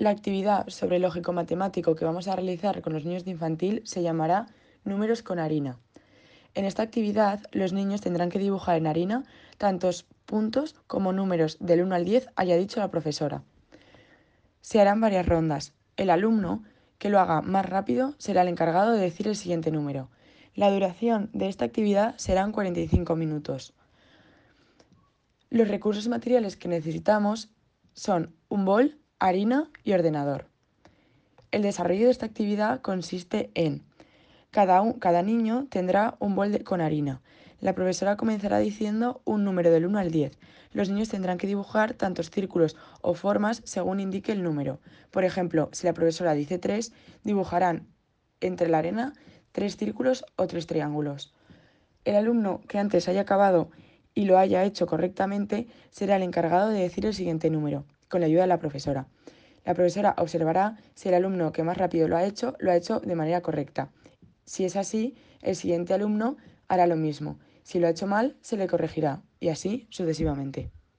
La actividad sobre lógico matemático que vamos a realizar con los niños de infantil se llamará Números con harina. En esta actividad, los niños tendrán que dibujar en harina tantos puntos como números del 1 al 10 haya dicho la profesora. Se harán varias rondas. El alumno que lo haga más rápido será el encargado de decir el siguiente número. La duración de esta actividad serán 45 minutos. Los recursos materiales que necesitamos son un bol, harina y ordenador. El desarrollo de esta actividad consiste en cada, cada niño tendrá un bol con harina. La profesora comenzará diciendo un número del 1 al 10. Los niños tendrán que dibujar tantos círculos o formas según indique el número. Por ejemplo, si la profesora dice 3, dibujarán entre la arena tres círculos o tres triángulos. El alumno que antes haya acabado y lo haya hecho correctamente será el encargado de decir el siguiente número, con la ayuda de la profesora. La profesora observará si el alumno que más rápido lo ha hecho lo ha hecho de manera correcta si es así, el siguiente alumno hará lo mismo. Si lo ha hecho mal, se le corregirá y así sucesivamente.